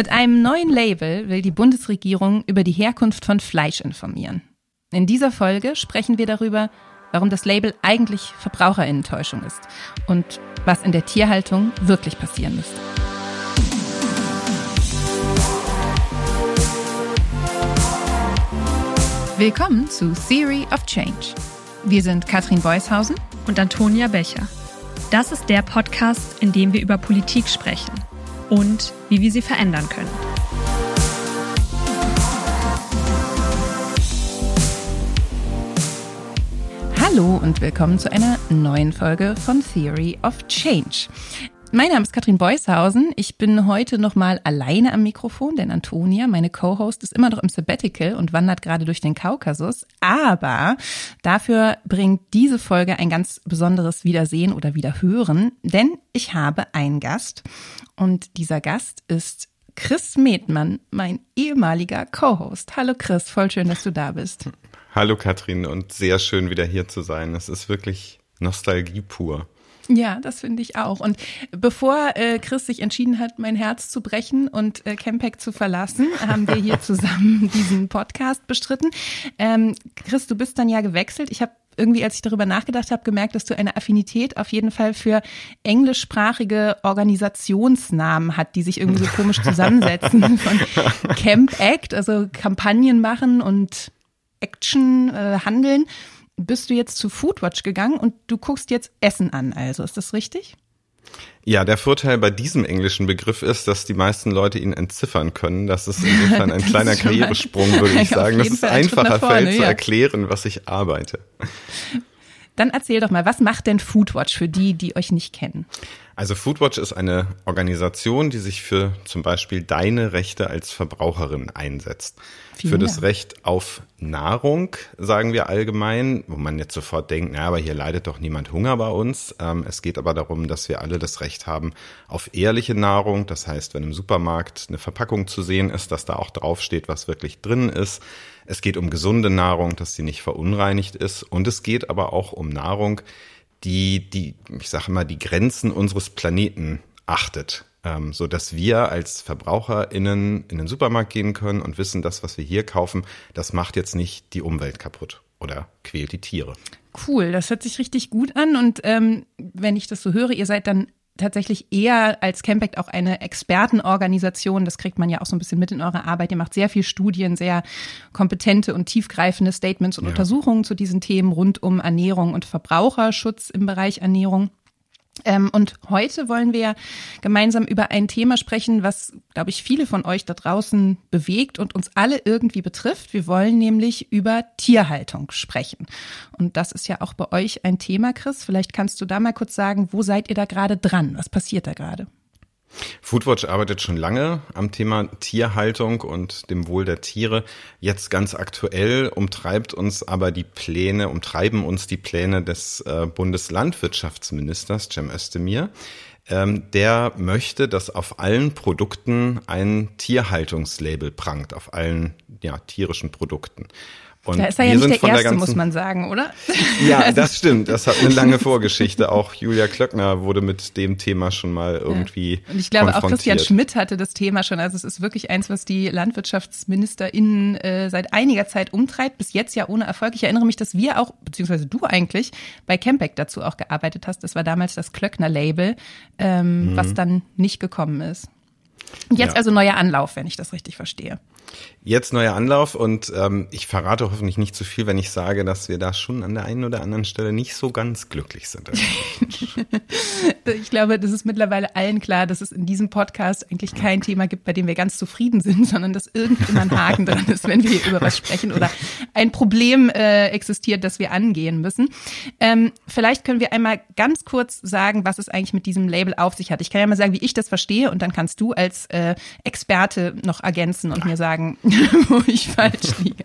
Mit einem neuen Label will die Bundesregierung über die Herkunft von Fleisch informieren. In dieser Folge sprechen wir darüber, warum das Label eigentlich Verbraucherinnentäuschung ist und was in der Tierhaltung wirklich passieren müsste. Willkommen zu Theory of Change. Wir sind Katrin Beushausen und Antonia Becher. Das ist der Podcast, in dem wir über Politik sprechen und wie wir sie verändern können. Hallo und willkommen zu einer neuen Folge von Theory of Change. Mein Name ist Katrin Beushausen. Ich bin heute nochmal alleine am Mikrofon, denn Antonia, meine Co-Host, ist immer noch im Sabbatical und wandert gerade durch den Kaukasus. Aber dafür bringt diese Folge ein ganz besonderes Wiedersehen oder Wiederhören, denn ich habe einen Gast und dieser Gast ist Chris Medmann, mein ehemaliger Co-Host. Hallo Chris, voll schön, dass du da bist. Hallo Katrin und sehr schön wieder hier zu sein. Es ist wirklich Nostalgie pur. Ja, das finde ich auch. Und bevor äh, Chris sich entschieden hat, mein Herz zu brechen und äh, Campec zu verlassen, haben wir hier zusammen diesen Podcast bestritten. Ähm, Chris, du bist dann ja gewechselt. Ich habe irgendwie, als ich darüber nachgedacht habe, gemerkt, dass du eine Affinität auf jeden Fall für englischsprachige Organisationsnamen hat, die sich irgendwie so komisch zusammensetzen. Von Camp Act, also Kampagnen machen und Action äh, handeln bist du jetzt zu Foodwatch gegangen und du guckst jetzt Essen an, also ist das richtig? Ja, der Vorteil bei diesem englischen Begriff ist, dass die meisten Leute ihn entziffern können. Das ist insofern ein kleiner Karrieresprung, würde ich sagen. Das ist einfacher fällt zu erklären, was ich arbeite. Dann erzähl doch mal, was macht denn Foodwatch für die, die euch nicht kennen? Also Foodwatch ist eine Organisation, die sich für zum Beispiel deine Rechte als Verbraucherin einsetzt. Vielen für das Dank. Recht auf Nahrung, sagen wir allgemein, wo man jetzt sofort denkt, na, aber hier leidet doch niemand Hunger bei uns. Ähm, es geht aber darum, dass wir alle das Recht haben auf ehrliche Nahrung. Das heißt, wenn im Supermarkt eine Verpackung zu sehen ist, dass da auch draufsteht, was wirklich drin ist. Es geht um gesunde Nahrung, dass sie nicht verunreinigt ist. Und es geht aber auch um Nahrung, die, die, ich sage mal, die Grenzen unseres Planeten achtet. Ähm, so dass wir als VerbraucherInnen in den Supermarkt gehen können und wissen, das, was wir hier kaufen, das macht jetzt nicht die Umwelt kaputt oder quält die Tiere. Cool, das hört sich richtig gut an. Und ähm, wenn ich das so höre, ihr seid dann tatsächlich eher als Campact auch eine Expertenorganisation. Das kriegt man ja auch so ein bisschen mit in eurer Arbeit. Ihr macht sehr viel Studien, sehr kompetente und tiefgreifende Statements und ja. Untersuchungen zu diesen Themen rund um Ernährung und Verbraucherschutz im Bereich Ernährung. Ähm, und heute wollen wir gemeinsam über ein Thema sprechen, was, glaube ich, viele von euch da draußen bewegt und uns alle irgendwie betrifft. Wir wollen nämlich über Tierhaltung sprechen. Und das ist ja auch bei euch ein Thema, Chris. Vielleicht kannst du da mal kurz sagen, wo seid ihr da gerade dran? Was passiert da gerade? Foodwatch arbeitet schon lange am Thema Tierhaltung und dem Wohl der Tiere. Jetzt ganz aktuell umtreibt uns aber die Pläne, umtreiben uns die Pläne des äh, Bundeslandwirtschaftsministers Cem Özdemir. Ähm, der möchte, dass auf allen Produkten ein Tierhaltungslabel prangt, auf allen ja, tierischen Produkten. Und da ist er ja nicht der Erste, der muss man sagen, oder? Ja, das stimmt. Das hat eine lange Vorgeschichte. Auch Julia Klöckner wurde mit dem Thema schon mal irgendwie ja. Und ich glaube, auch Christian Schmidt hatte das Thema schon. Also es ist wirklich eins, was die LandwirtschaftsministerInnen äh, seit einiger Zeit umtreibt. Bis jetzt ja ohne Erfolg. Ich erinnere mich, dass wir auch, beziehungsweise du eigentlich, bei Campback dazu auch gearbeitet hast. Das war damals das Klöckner-Label, ähm, mhm. was dann nicht gekommen ist. Jetzt ja. also neuer Anlauf, wenn ich das richtig verstehe. Jetzt neuer Anlauf und ähm, ich verrate hoffentlich nicht zu viel, wenn ich sage, dass wir da schon an der einen oder anderen Stelle nicht so ganz glücklich sind. ich glaube, das ist mittlerweile allen klar, dass es in diesem Podcast eigentlich kein Thema gibt, bei dem wir ganz zufrieden sind, sondern dass irgendjemand ein Haken dran ist, wenn wir über was sprechen oder ein Problem äh, existiert, das wir angehen müssen. Ähm, vielleicht können wir einmal ganz kurz sagen, was es eigentlich mit diesem Label auf sich hat. Ich kann ja mal sagen, wie ich das verstehe und dann kannst du als äh, Experte noch ergänzen und mir sagen, wo ich falsch liege.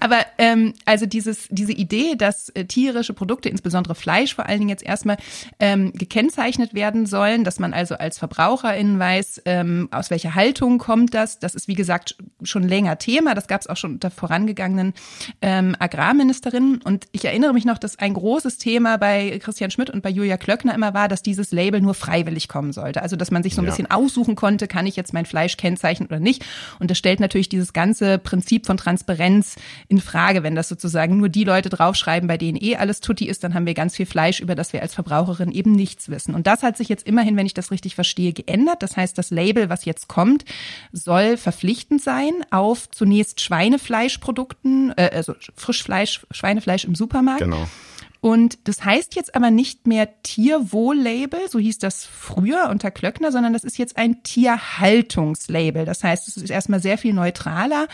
Aber ähm, also dieses, diese Idee, dass äh, tierische Produkte, insbesondere Fleisch vor allen Dingen jetzt erstmal ähm, gekennzeichnet werden sollen, dass man also als Verbraucherin weiß, ähm, aus welcher Haltung kommt das. Das ist wie gesagt schon länger Thema. Das gab es auch schon unter vorangegangenen ähm, Agrarministerinnen. Und ich erinnere mich noch, dass ein großes Thema bei Christian Schmidt und bei Julia Klöckner immer war, dass dieses Label nur freiwillig kommen sollte. Also dass man sich so ein ja. bisschen aussuchen konnte, kann ich jetzt mein Fleisch kennzeichnen oder nicht. Und das stellt natürlich dieses ganze Prinzip von Transparenz in Frage. Wenn das sozusagen nur die Leute draufschreiben, bei denen eh alles Tutti ist, dann haben wir ganz viel Fleisch, über das wir als Verbraucherin eben nichts wissen. Und das hat sich jetzt immerhin, wenn ich das richtig verstehe, geändert. Das heißt, das Label, was jetzt kommt, soll verpflichtend sein auf zunächst Schweinefleischprodukten, äh, also Frischfleisch, Schweinefleisch im Supermarkt. Genau. Und das heißt jetzt aber nicht mehr Tierwohl-Label, so hieß das früher unter Klöckner, sondern das ist jetzt ein Tierhaltungslabel. Das heißt, es ist erstmal sehr viel neutraler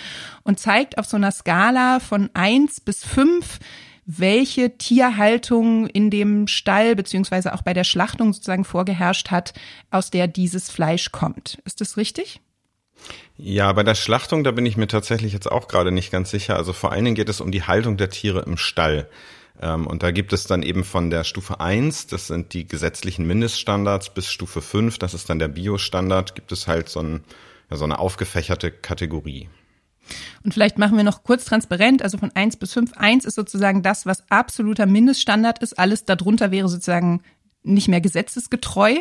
und zeigt auf so einer Skala von eins bis fünf, welche Tierhaltung in dem Stall beziehungsweise auch bei der Schlachtung sozusagen vorgeherrscht hat, aus der dieses Fleisch kommt. Ist das richtig? Ja, bei der Schlachtung, da bin ich mir tatsächlich jetzt auch gerade nicht ganz sicher. Also vor allen Dingen geht es um die Haltung der Tiere im Stall. Ähm, und da gibt es dann eben von der Stufe 1, das sind die gesetzlichen Mindeststandards, bis Stufe 5, das ist dann der Biostandard, gibt es halt so, ein, ja, so eine aufgefächerte Kategorie. Und vielleicht machen wir noch kurz transparent, also von 1 bis 5. 1 ist sozusagen das, was absoluter Mindeststandard ist. Alles darunter wäre sozusagen nicht mehr gesetzesgetreu.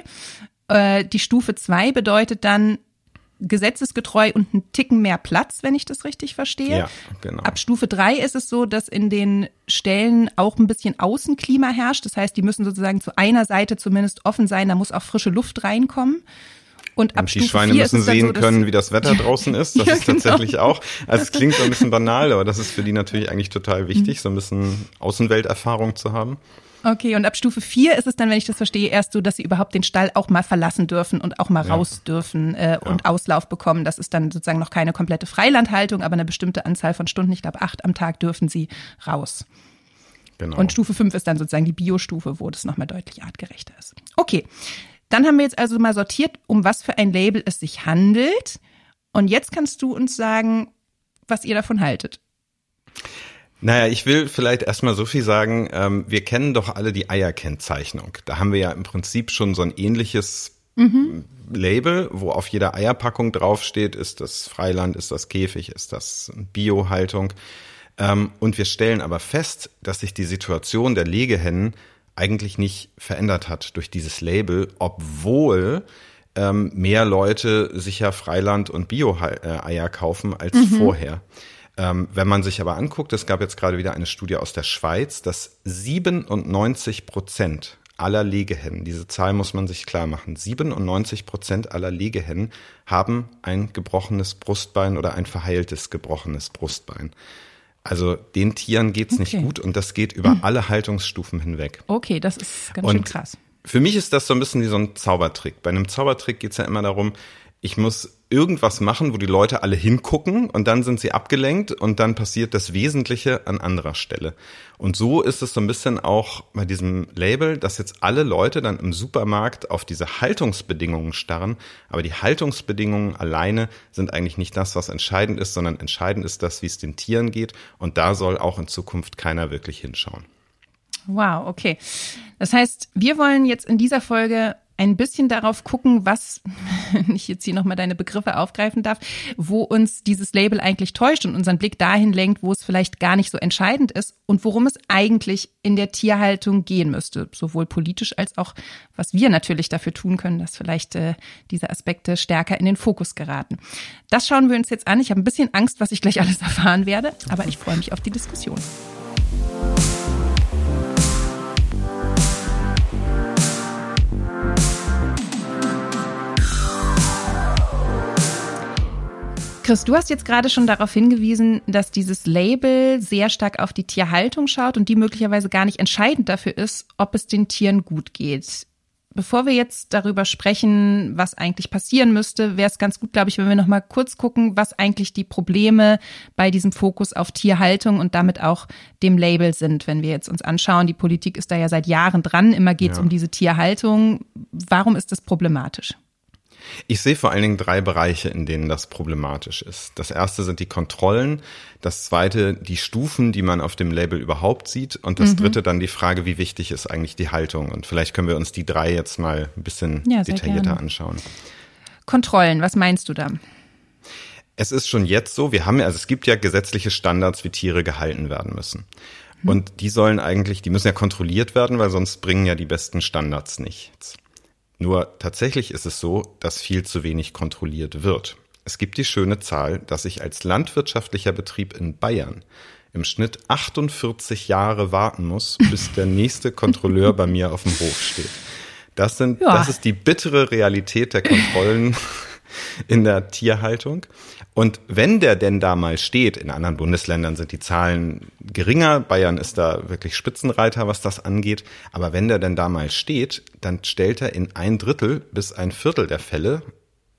Äh, die Stufe 2 bedeutet dann, gesetzesgetreu und einen Ticken mehr Platz, wenn ich das richtig verstehe. Ja, genau. Ab Stufe drei ist es so, dass in den Stellen auch ein bisschen Außenklima herrscht. Das heißt, die müssen sozusagen zu einer Seite zumindest offen sein. Da muss auch frische Luft reinkommen. Und, ab und die Stufe Schweine müssen sehen so, können, wie das Wetter draußen ist. Das ja, ist tatsächlich genau. auch. Also es klingt so ein bisschen banal, aber das ist für die natürlich eigentlich total wichtig, so ein bisschen Außenwelterfahrung zu haben. Okay, und ab Stufe 4 ist es dann, wenn ich das verstehe, erst so, dass sie überhaupt den Stall auch mal verlassen dürfen und auch mal ja. raus dürfen äh, und ja. Auslauf bekommen. Das ist dann sozusagen noch keine komplette Freilandhaltung, aber eine bestimmte Anzahl von Stunden, ich glaube acht am Tag, dürfen sie raus. Genau. Und Stufe 5 ist dann sozusagen die Biostufe, wo das nochmal deutlich artgerechter ist. Okay, dann haben wir jetzt also mal sortiert, um was für ein Label es sich handelt. Und jetzt kannst du uns sagen, was ihr davon haltet. Naja, ich will vielleicht erstmal so viel sagen, ähm, wir kennen doch alle die Eierkennzeichnung. Da haben wir ja im Prinzip schon so ein ähnliches mhm. Label, wo auf jeder Eierpackung draufsteht, ist das Freiland, ist das Käfig, ist das Biohaltung. Ähm, und wir stellen aber fest, dass sich die Situation der Legehennen eigentlich nicht verändert hat durch dieses Label, obwohl ähm, mehr Leute sicher Freiland und Bio-Eier kaufen als mhm. vorher. Ähm, wenn man sich aber anguckt, es gab jetzt gerade wieder eine Studie aus der Schweiz, dass 97 Prozent aller Legehennen, diese Zahl muss man sich klar machen, 97 Prozent aller Legehennen haben ein gebrochenes Brustbein oder ein verheiltes gebrochenes Brustbein. Also den Tieren geht's okay. nicht gut und das geht über mhm. alle Haltungsstufen hinweg. Okay, das ist ganz und schön krass. Für mich ist das so ein bisschen wie so ein Zaubertrick. Bei einem Zaubertrick geht's ja immer darum, ich muss irgendwas machen, wo die Leute alle hingucken und dann sind sie abgelenkt und dann passiert das Wesentliche an anderer Stelle. Und so ist es so ein bisschen auch bei diesem Label, dass jetzt alle Leute dann im Supermarkt auf diese Haltungsbedingungen starren, aber die Haltungsbedingungen alleine sind eigentlich nicht das, was entscheidend ist, sondern entscheidend ist das, wie es den Tieren geht und da soll auch in Zukunft keiner wirklich hinschauen. Wow, okay. Das heißt, wir wollen jetzt in dieser Folge ein bisschen darauf gucken, was, wenn ich jetzt hier nochmal deine Begriffe aufgreifen darf, wo uns dieses Label eigentlich täuscht und unseren Blick dahin lenkt, wo es vielleicht gar nicht so entscheidend ist und worum es eigentlich in der Tierhaltung gehen müsste, sowohl politisch als auch, was wir natürlich dafür tun können, dass vielleicht äh, diese Aspekte stärker in den Fokus geraten. Das schauen wir uns jetzt an. Ich habe ein bisschen Angst, was ich gleich alles erfahren werde, aber ich freue mich auf die Diskussion. Chris, du hast jetzt gerade schon darauf hingewiesen, dass dieses Label sehr stark auf die Tierhaltung schaut und die möglicherweise gar nicht entscheidend dafür ist, ob es den Tieren gut geht. Bevor wir jetzt darüber sprechen, was eigentlich passieren müsste, wäre es ganz gut, glaube ich, wenn wir noch mal kurz gucken, was eigentlich die Probleme bei diesem Fokus auf Tierhaltung und damit auch dem Label sind. Wenn wir jetzt uns anschauen, die Politik ist da ja seit Jahren dran, immer geht es ja. um diese Tierhaltung. Warum ist das problematisch? Ich sehe vor allen Dingen drei Bereiche, in denen das problematisch ist. Das erste sind die Kontrollen, das zweite die Stufen, die man auf dem Label überhaupt sieht und das mhm. dritte dann die Frage, wie wichtig ist eigentlich die Haltung. Und vielleicht können wir uns die drei jetzt mal ein bisschen ja, detaillierter gerne. anschauen. Kontrollen, was meinst du da? Es ist schon jetzt so, wir haben ja, also es gibt ja gesetzliche Standards, wie Tiere gehalten werden müssen. Mhm. Und die sollen eigentlich, die müssen ja kontrolliert werden, weil sonst bringen ja die besten Standards nichts. Nur tatsächlich ist es so, dass viel zu wenig kontrolliert wird. Es gibt die schöne Zahl, dass ich als landwirtschaftlicher Betrieb in Bayern im Schnitt 48 Jahre warten muss, bis der nächste Kontrolleur bei mir auf dem Hof steht. Das sind, ja. das ist die bittere Realität der Kontrollen in der Tierhaltung. Und wenn der denn da mal steht, in anderen Bundesländern sind die Zahlen geringer, Bayern ist da wirklich Spitzenreiter, was das angeht, aber wenn der denn da mal steht, dann stellt er in ein Drittel bis ein Viertel der Fälle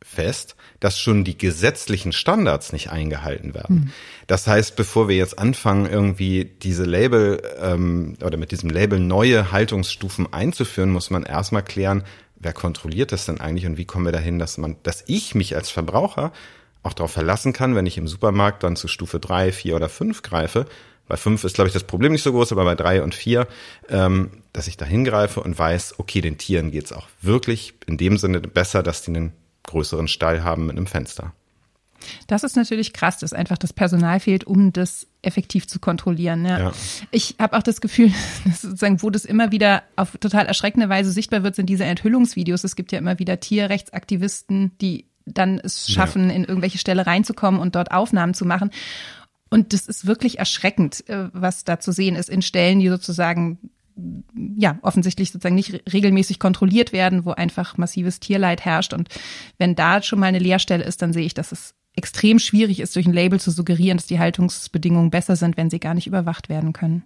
fest, dass schon die gesetzlichen Standards nicht eingehalten werden. Mhm. Das heißt, bevor wir jetzt anfangen, irgendwie diese Label ähm, oder mit diesem Label neue Haltungsstufen einzuführen, muss man erstmal klären, wer kontrolliert das denn eigentlich und wie kommen wir dahin, dass man, dass ich mich als Verbraucher auch darauf verlassen kann, wenn ich im Supermarkt dann zu Stufe drei, vier oder fünf greife. Bei fünf ist, glaube ich, das Problem nicht so groß, aber bei drei und vier, ähm, dass ich da hingreife und weiß, okay, den Tieren geht's auch wirklich in dem Sinne besser, dass die einen größeren Stall haben mit einem Fenster. Das ist natürlich krass, dass einfach das Personal fehlt, um das effektiv zu kontrollieren. Ja. ja. Ich habe auch das Gefühl, dass sozusagen, wo das immer wieder auf total erschreckende Weise sichtbar wird, sind diese Enthüllungsvideos. Es gibt ja immer wieder Tierrechtsaktivisten, die dann es schaffen, ja. in irgendwelche Ställe reinzukommen und dort Aufnahmen zu machen. Und das ist wirklich erschreckend, äh, was da zu sehen ist in Stellen, die sozusagen ja, offensichtlich sozusagen nicht regelmäßig kontrolliert werden, wo einfach massives Tierleid herrscht. Und wenn da schon mal eine Leerstelle ist, dann sehe ich, dass es extrem schwierig ist, durch ein Label zu suggerieren, dass die Haltungsbedingungen besser sind, wenn sie gar nicht überwacht werden können.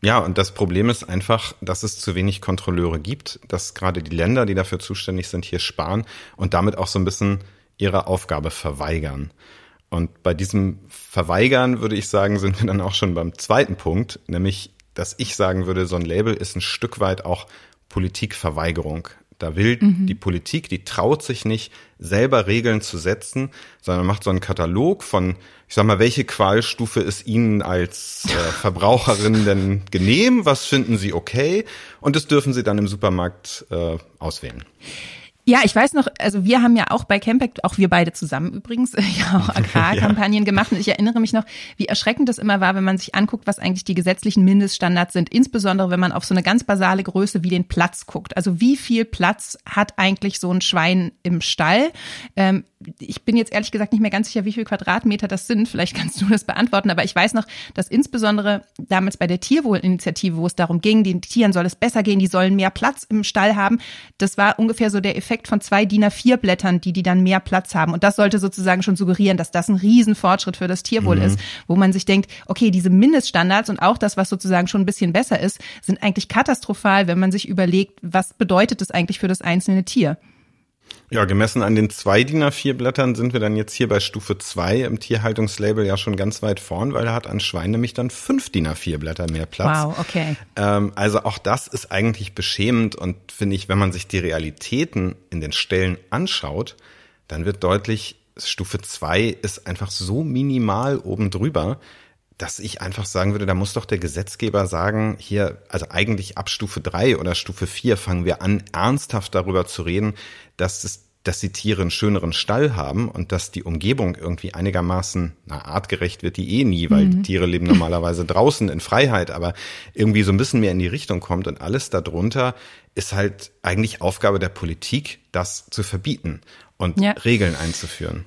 Ja, und das Problem ist einfach, dass es zu wenig Kontrolleure gibt, dass gerade die Länder, die dafür zuständig sind, hier sparen und damit auch so ein bisschen ihre Aufgabe verweigern. Und bei diesem Verweigern würde ich sagen, sind wir dann auch schon beim zweiten Punkt, nämlich, dass ich sagen würde, so ein Label ist ein Stück weit auch Politikverweigerung. Da will mhm. die Politik, die traut sich nicht, selber Regeln zu setzen, sondern macht so einen Katalog von, ich sag mal, welche Qualstufe ist Ihnen als äh, Verbraucherin denn genehm? Was finden Sie okay? Und das dürfen Sie dann im Supermarkt äh, auswählen. Ja, ich weiß noch, also wir haben ja auch bei Campact, auch wir beide zusammen übrigens, ja auch Agrarkampagnen ja. gemacht. Und ich erinnere mich noch, wie erschreckend das immer war, wenn man sich anguckt, was eigentlich die gesetzlichen Mindeststandards sind. Insbesondere, wenn man auf so eine ganz basale Größe wie den Platz guckt. Also wie viel Platz hat eigentlich so ein Schwein im Stall? Ähm, ich bin jetzt ehrlich gesagt nicht mehr ganz sicher, wie viel Quadratmeter das sind. Vielleicht kannst du das beantworten. Aber ich weiß noch, dass insbesondere damals bei der Tierwohlinitiative, wo es darum ging, den Tieren soll es besser gehen, die sollen mehr Platz im Stall haben. Das war ungefähr so der Effekt, Effekt von zwei DIN A4 Blättern, die die dann mehr Platz haben. Und das sollte sozusagen schon suggerieren, dass das ein Riesenfortschritt für das Tierwohl mhm. ist, wo man sich denkt, okay, diese Mindeststandards und auch das, was sozusagen schon ein bisschen besser ist, sind eigentlich katastrophal, wenn man sich überlegt, was bedeutet das eigentlich für das einzelne Tier. Ja, gemessen an den zwei DIN A4 Blättern sind wir dann jetzt hier bei Stufe 2 im Tierhaltungslabel ja schon ganz weit vorn, weil er hat an Schwein nämlich dann fünf DIN A4 Blätter mehr Platz. Wow, okay. Ähm, also auch das ist eigentlich beschämend und finde ich, wenn man sich die Realitäten in den Stellen anschaut, dann wird deutlich, Stufe 2 ist einfach so minimal oben drüber, dass ich einfach sagen würde, da muss doch der Gesetzgeber sagen, hier, also eigentlich ab Stufe drei oder Stufe vier fangen wir an, ernsthaft darüber zu reden, dass es dass die Tiere einen schöneren Stall haben und dass die Umgebung irgendwie einigermaßen, na, artgerecht wird die eh nie, weil mhm. die Tiere leben normalerweise draußen in Freiheit, aber irgendwie so ein bisschen mehr in die Richtung kommt und alles darunter ist halt eigentlich Aufgabe der Politik, das zu verbieten und ja. Regeln einzuführen.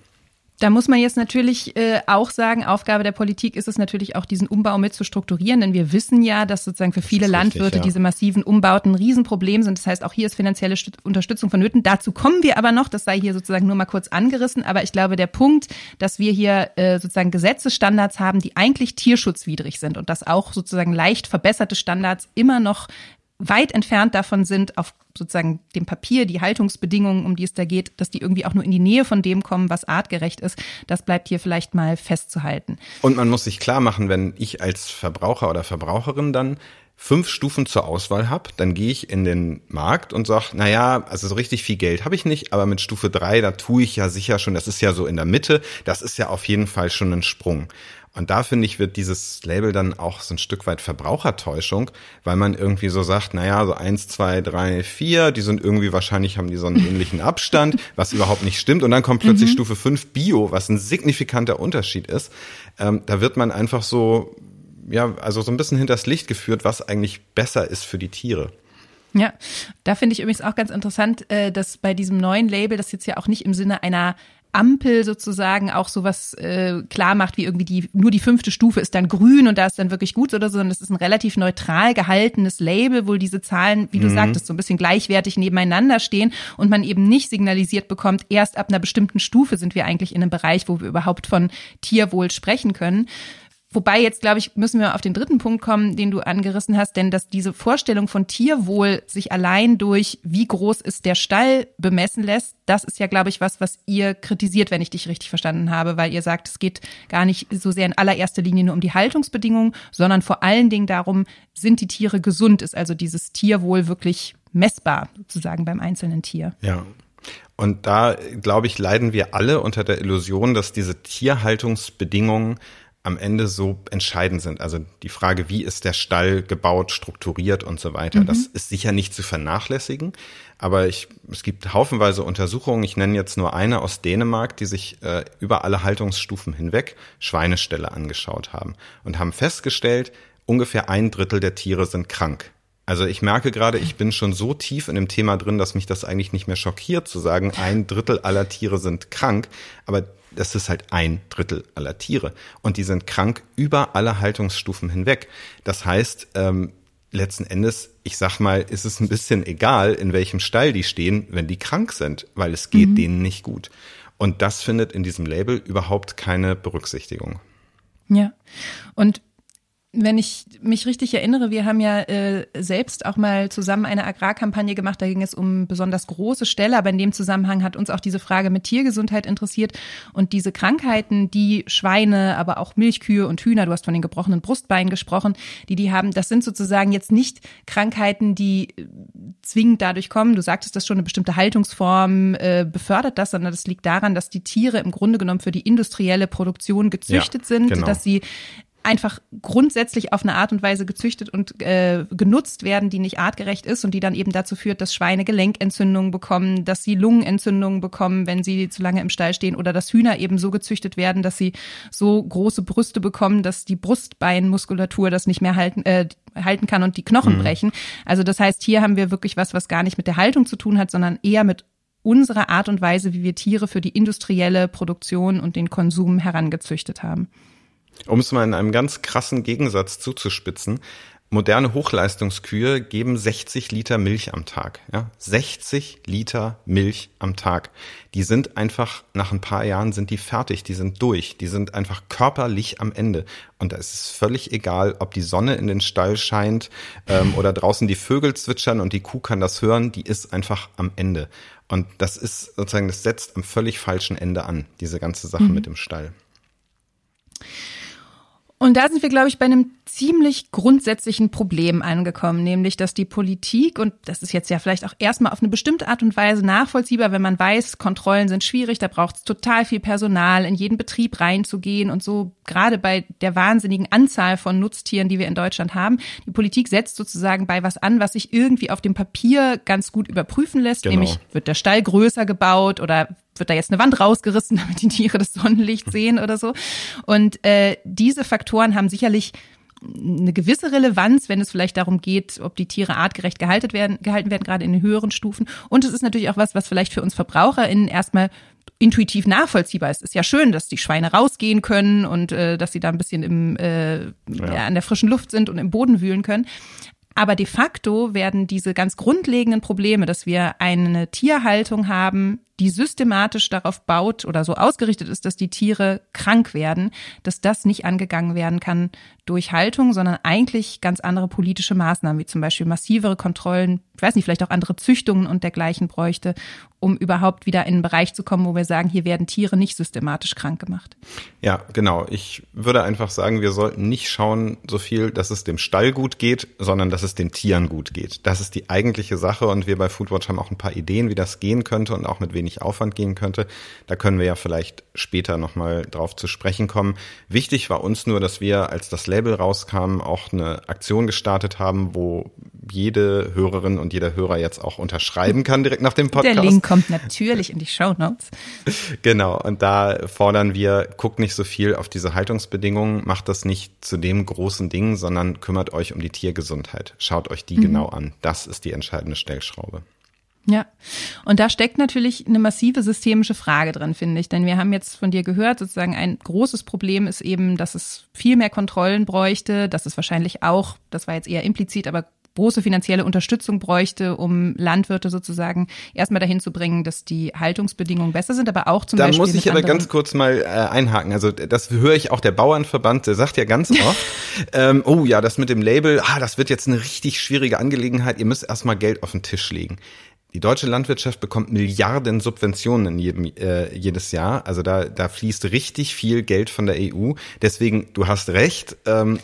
Da muss man jetzt natürlich äh, auch sagen, Aufgabe der Politik ist es natürlich auch, diesen Umbau mit zu strukturieren, denn wir wissen ja, dass sozusagen für viele Landwirte richtig, ja. diese massiven Umbauten ein Riesenproblem sind. Das heißt, auch hier ist finanzielle Unterstützung vonnöten. Dazu kommen wir aber noch, das sei hier sozusagen nur mal kurz angerissen, aber ich glaube, der Punkt, dass wir hier äh, sozusagen Gesetzesstandards haben, die eigentlich tierschutzwidrig sind und dass auch sozusagen leicht verbesserte Standards immer noch weit entfernt davon sind, auf sozusagen dem Papier, die Haltungsbedingungen, um die es da geht, dass die irgendwie auch nur in die Nähe von dem kommen, was artgerecht ist, das bleibt hier vielleicht mal festzuhalten. Und man muss sich klar machen, wenn ich als Verbraucher oder Verbraucherin dann fünf Stufen zur Auswahl habe, dann gehe ich in den Markt und sag, na ja, also so richtig viel Geld habe ich nicht, aber mit Stufe drei, da tue ich ja sicher schon, das ist ja so in der Mitte, das ist ja auf jeden Fall schon ein Sprung. Und da finde ich, wird dieses Label dann auch so ein Stück weit Verbrauchertäuschung, weil man irgendwie so sagt, naja, so eins, zwei, drei, vier, die sind irgendwie wahrscheinlich, haben die so einen ähnlichen Abstand, was überhaupt nicht stimmt. Und dann kommt plötzlich mhm. Stufe fünf Bio, was ein signifikanter Unterschied ist. Ähm, da wird man einfach so, ja, also so ein bisschen hinters Licht geführt, was eigentlich besser ist für die Tiere. Ja, da finde ich übrigens auch ganz interessant, äh, dass bei diesem neuen Label, das jetzt ja auch nicht im Sinne einer Ampel sozusagen auch sowas äh, klar macht, wie irgendwie die, nur die fünfte Stufe ist dann grün und da ist dann wirklich gut oder so, sondern es ist ein relativ neutral gehaltenes Label, wo diese Zahlen, wie du mhm. sagtest, so ein bisschen gleichwertig nebeneinander stehen und man eben nicht signalisiert bekommt, erst ab einer bestimmten Stufe sind wir eigentlich in einem Bereich, wo wir überhaupt von Tierwohl sprechen können. Wobei jetzt, glaube ich, müssen wir auf den dritten Punkt kommen, den du angerissen hast, denn dass diese Vorstellung von Tierwohl sich allein durch, wie groß ist der Stall, bemessen lässt, das ist ja, glaube ich, was, was ihr kritisiert, wenn ich dich richtig verstanden habe, weil ihr sagt, es geht gar nicht so sehr in allererster Linie nur um die Haltungsbedingungen, sondern vor allen Dingen darum, sind die Tiere gesund, ist also dieses Tierwohl wirklich messbar sozusagen beim einzelnen Tier. Ja, und da, glaube ich, leiden wir alle unter der Illusion, dass diese Tierhaltungsbedingungen am Ende so entscheidend sind. Also die Frage, wie ist der Stall gebaut, strukturiert und so weiter. Mhm. Das ist sicher nicht zu vernachlässigen. Aber ich, es gibt haufenweise Untersuchungen. Ich nenne jetzt nur eine aus Dänemark, die sich äh, über alle Haltungsstufen hinweg Schweineställe angeschaut haben und haben festgestellt, ungefähr ein Drittel der Tiere sind krank. Also ich merke gerade, ich bin schon so tief in dem Thema drin, dass mich das eigentlich nicht mehr schockiert zu sagen, ein Drittel aller Tiere sind krank. Aber das ist halt ein Drittel aller Tiere. Und die sind krank über alle Haltungsstufen hinweg. Das heißt, ähm, letzten Endes, ich sag mal, ist es ein bisschen egal, in welchem Stall die stehen, wenn die krank sind, weil es geht mhm. denen nicht gut. Und das findet in diesem Label überhaupt keine Berücksichtigung. Ja. Und wenn ich mich richtig erinnere, wir haben ja äh, selbst auch mal zusammen eine Agrarkampagne gemacht, da ging es um besonders große Ställe, aber in dem Zusammenhang hat uns auch diese Frage mit Tiergesundheit interessiert. Und diese Krankheiten, die Schweine, aber auch Milchkühe und Hühner, du hast von den gebrochenen Brustbeinen gesprochen, die die haben, das sind sozusagen jetzt nicht Krankheiten, die äh, zwingend dadurch kommen, du sagtest das schon, eine bestimmte Haltungsform äh, befördert das, sondern das liegt daran, dass die Tiere im Grunde genommen für die industrielle Produktion gezüchtet ja, sind, genau. dass sie einfach grundsätzlich auf eine Art und Weise gezüchtet und äh, genutzt werden, die nicht artgerecht ist und die dann eben dazu führt, dass Schweine Gelenkentzündungen bekommen, dass sie Lungenentzündungen bekommen, wenn sie zu lange im Stall stehen oder dass Hühner eben so gezüchtet werden, dass sie so große Brüste bekommen, dass die Brustbeinmuskulatur das nicht mehr halten, äh, halten kann und die Knochen mhm. brechen. Also das heißt, hier haben wir wirklich was, was gar nicht mit der Haltung zu tun hat, sondern eher mit unserer Art und Weise, wie wir Tiere für die industrielle Produktion und den Konsum herangezüchtet haben. Um es mal in einem ganz krassen Gegensatz zuzuspitzen, moderne Hochleistungskühe geben 60 Liter Milch am Tag. Ja? 60 Liter Milch am Tag. Die sind einfach, nach ein paar Jahren sind die fertig, die sind durch, die sind einfach körperlich am Ende. Und da ist es völlig egal, ob die Sonne in den Stall scheint ähm, oder draußen die Vögel zwitschern und die Kuh kann das hören, die ist einfach am Ende. Und das ist sozusagen, das setzt am völlig falschen Ende an, diese ganze Sache mhm. mit dem Stall. Und da sind wir, glaube ich, bei einem ziemlich grundsätzlichen Problem angekommen, nämlich, dass die Politik, und das ist jetzt ja vielleicht auch erstmal auf eine bestimmte Art und Weise nachvollziehbar, wenn man weiß, Kontrollen sind schwierig, da braucht es total viel Personal, in jeden Betrieb reinzugehen und so, gerade bei der wahnsinnigen Anzahl von Nutztieren, die wir in Deutschland haben. Die Politik setzt sozusagen bei was an, was sich irgendwie auf dem Papier ganz gut überprüfen lässt, genau. nämlich wird der Stall größer gebaut oder wird da jetzt eine Wand rausgerissen, damit die Tiere das Sonnenlicht sehen oder so. Und äh, diese Faktoren haben sicherlich eine gewisse Relevanz, wenn es vielleicht darum geht, ob die Tiere artgerecht gehalten werden, gehalten werden, gerade in den höheren Stufen. Und es ist natürlich auch was, was vielleicht für uns VerbraucherInnen erstmal intuitiv nachvollziehbar ist. Es ist ja schön, dass die Schweine rausgehen können und äh, dass sie da ein bisschen im, äh, ja. Ja, an der frischen Luft sind und im Boden wühlen können. Aber de facto werden diese ganz grundlegenden Probleme, dass wir eine Tierhaltung haben, die systematisch darauf baut oder so ausgerichtet ist, dass die Tiere krank werden, dass das nicht angegangen werden kann durch Haltung, sondern eigentlich ganz andere politische Maßnahmen, wie zum Beispiel massivere Kontrollen, ich weiß nicht, vielleicht auch andere Züchtungen und dergleichen bräuchte, um überhaupt wieder in einen Bereich zu kommen, wo wir sagen, hier werden Tiere nicht systematisch krank gemacht. Ja, genau. Ich würde einfach sagen, wir sollten nicht schauen so viel, dass es dem Stall gut geht, sondern dass es den Tieren gut geht. Das ist die eigentliche Sache und wir bei Foodwatch haben auch ein paar Ideen, wie das gehen könnte und auch mit wenig wenig Aufwand gehen könnte. Da können wir ja vielleicht später nochmal drauf zu sprechen kommen. Wichtig war uns nur, dass wir, als das Label rauskam, auch eine Aktion gestartet haben, wo jede Hörerin und jeder Hörer jetzt auch unterschreiben kann direkt nach dem Podcast. Der Link kommt natürlich in die Show Notes. Genau, und da fordern wir, guckt nicht so viel auf diese Haltungsbedingungen, macht das nicht zu dem großen Ding, sondern kümmert euch um die Tiergesundheit. Schaut euch die mhm. genau an. Das ist die entscheidende Stellschraube. Ja, und da steckt natürlich eine massive systemische Frage drin, finde ich. Denn wir haben jetzt von dir gehört, sozusagen ein großes Problem ist eben, dass es viel mehr Kontrollen bräuchte, dass es wahrscheinlich auch, das war jetzt eher implizit, aber große finanzielle Unterstützung bräuchte, um Landwirte sozusagen erstmal dahin zu bringen, dass die Haltungsbedingungen besser sind, aber auch zum da Beispiel. Da muss ich aber ganz kurz mal äh, einhaken. Also das höre ich auch der Bauernverband, der sagt ja ganz oft, ähm, oh ja, das mit dem Label, ah, das wird jetzt eine richtig schwierige Angelegenheit, ihr müsst erstmal Geld auf den Tisch legen. Die deutsche Landwirtschaft bekommt Milliarden Subventionen in jedem, äh, jedes Jahr. Also da, da fließt richtig viel Geld von der EU. Deswegen, du hast recht, ähm,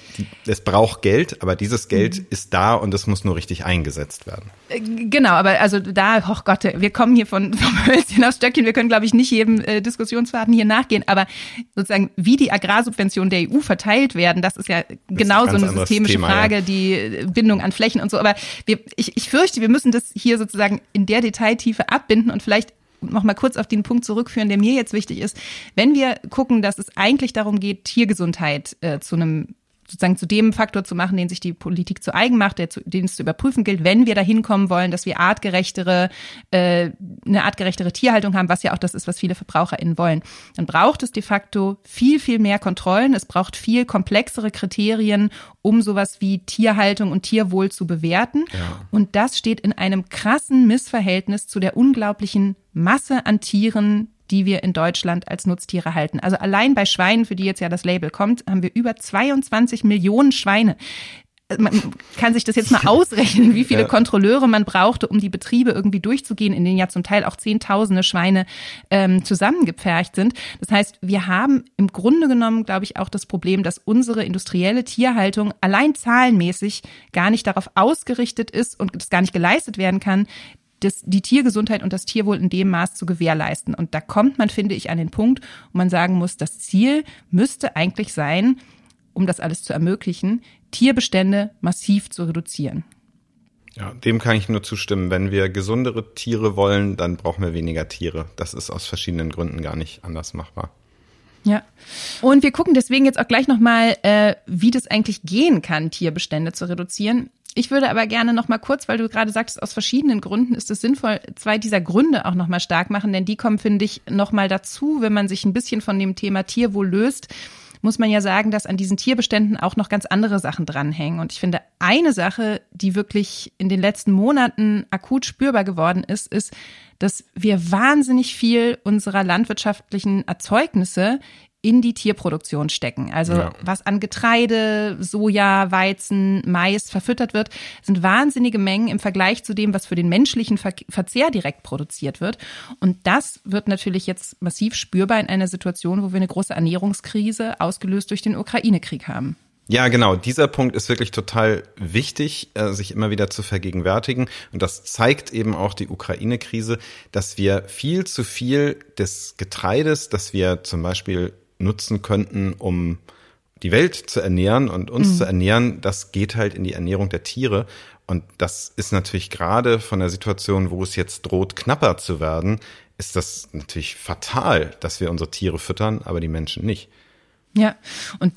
es braucht Geld, aber dieses Geld mhm. ist da und es muss nur richtig eingesetzt werden. Äh, genau, aber also da, oh Gott, wir kommen hier von, vom Hölzchen aufs Stöckchen. Wir können, glaube ich, nicht jedem äh, Diskussionsfaden hier nachgehen. Aber sozusagen, wie die Agrarsubventionen der EU verteilt werden, das ist ja genau so eine systemische Thema, Frage, ja. die Bindung an Flächen und so. Aber wir, ich, ich fürchte, wir müssen das hier sozusagen in der Detailtiefe abbinden und vielleicht noch mal kurz auf den Punkt zurückführen, der mir jetzt wichtig ist. Wenn wir gucken, dass es eigentlich darum geht, Tiergesundheit äh, zu einem sozusagen zu dem Faktor zu machen, den sich die Politik zu eigen macht, der zu, den es zu überprüfen gilt, wenn wir dahin kommen wollen, dass wir artgerechtere, äh, eine artgerechtere Tierhaltung haben, was ja auch das ist, was viele VerbraucherInnen wollen, dann braucht es de facto viel, viel mehr Kontrollen. Es braucht viel komplexere Kriterien, um sowas wie Tierhaltung und Tierwohl zu bewerten. Ja. Und das steht in einem krassen Missverhältnis zu der unglaublichen Masse an Tieren, die wir in Deutschland als Nutztiere halten. Also allein bei Schweinen, für die jetzt ja das Label kommt, haben wir über 22 Millionen Schweine man kann sich das jetzt mal ausrechnen, wie viele ja. Kontrolleure man brauchte, um die Betriebe irgendwie durchzugehen, in denen ja zum Teil auch Zehntausende Schweine ähm, zusammengepfercht sind. Das heißt, wir haben im Grunde genommen, glaube ich, auch das Problem, dass unsere industrielle Tierhaltung allein zahlenmäßig gar nicht darauf ausgerichtet ist und es gar nicht geleistet werden kann, das, die Tiergesundheit und das Tierwohl in dem Maß zu gewährleisten. Und da kommt man, finde ich, an den Punkt, wo man sagen muss, das Ziel müsste eigentlich sein, um das alles zu ermöglichen, Tierbestände massiv zu reduzieren. Ja, dem kann ich nur zustimmen. Wenn wir gesundere Tiere wollen, dann brauchen wir weniger Tiere. Das ist aus verschiedenen Gründen gar nicht anders machbar. Ja. Und wir gucken deswegen jetzt auch gleich nochmal, äh, wie das eigentlich gehen kann, Tierbestände zu reduzieren. Ich würde aber gerne noch mal kurz, weil du gerade sagtest, aus verschiedenen Gründen ist es sinnvoll, zwei dieser Gründe auch noch mal stark machen, denn die kommen, finde ich, noch mal dazu, wenn man sich ein bisschen von dem Thema Tierwohl löst muss man ja sagen, dass an diesen Tierbeständen auch noch ganz andere Sachen dranhängen. Und ich finde, eine Sache, die wirklich in den letzten Monaten akut spürbar geworden ist, ist, dass wir wahnsinnig viel unserer landwirtschaftlichen Erzeugnisse in die Tierproduktion stecken. Also ja. was an Getreide, Soja, Weizen, Mais verfüttert wird, sind wahnsinnige Mengen im Vergleich zu dem, was für den menschlichen Ver Verzehr direkt produziert wird. Und das wird natürlich jetzt massiv spürbar in einer Situation, wo wir eine große Ernährungskrise ausgelöst durch den Ukraine-Krieg haben. Ja, genau. Dieser Punkt ist wirklich total wichtig, äh, sich immer wieder zu vergegenwärtigen. Und das zeigt eben auch die Ukraine-Krise, dass wir viel zu viel des Getreides, das wir zum Beispiel nutzen könnten, um die Welt zu ernähren und uns mhm. zu ernähren, das geht halt in die Ernährung der Tiere. Und das ist natürlich gerade von der Situation, wo es jetzt droht, knapper zu werden, ist das natürlich fatal, dass wir unsere Tiere füttern, aber die Menschen nicht. Ja, und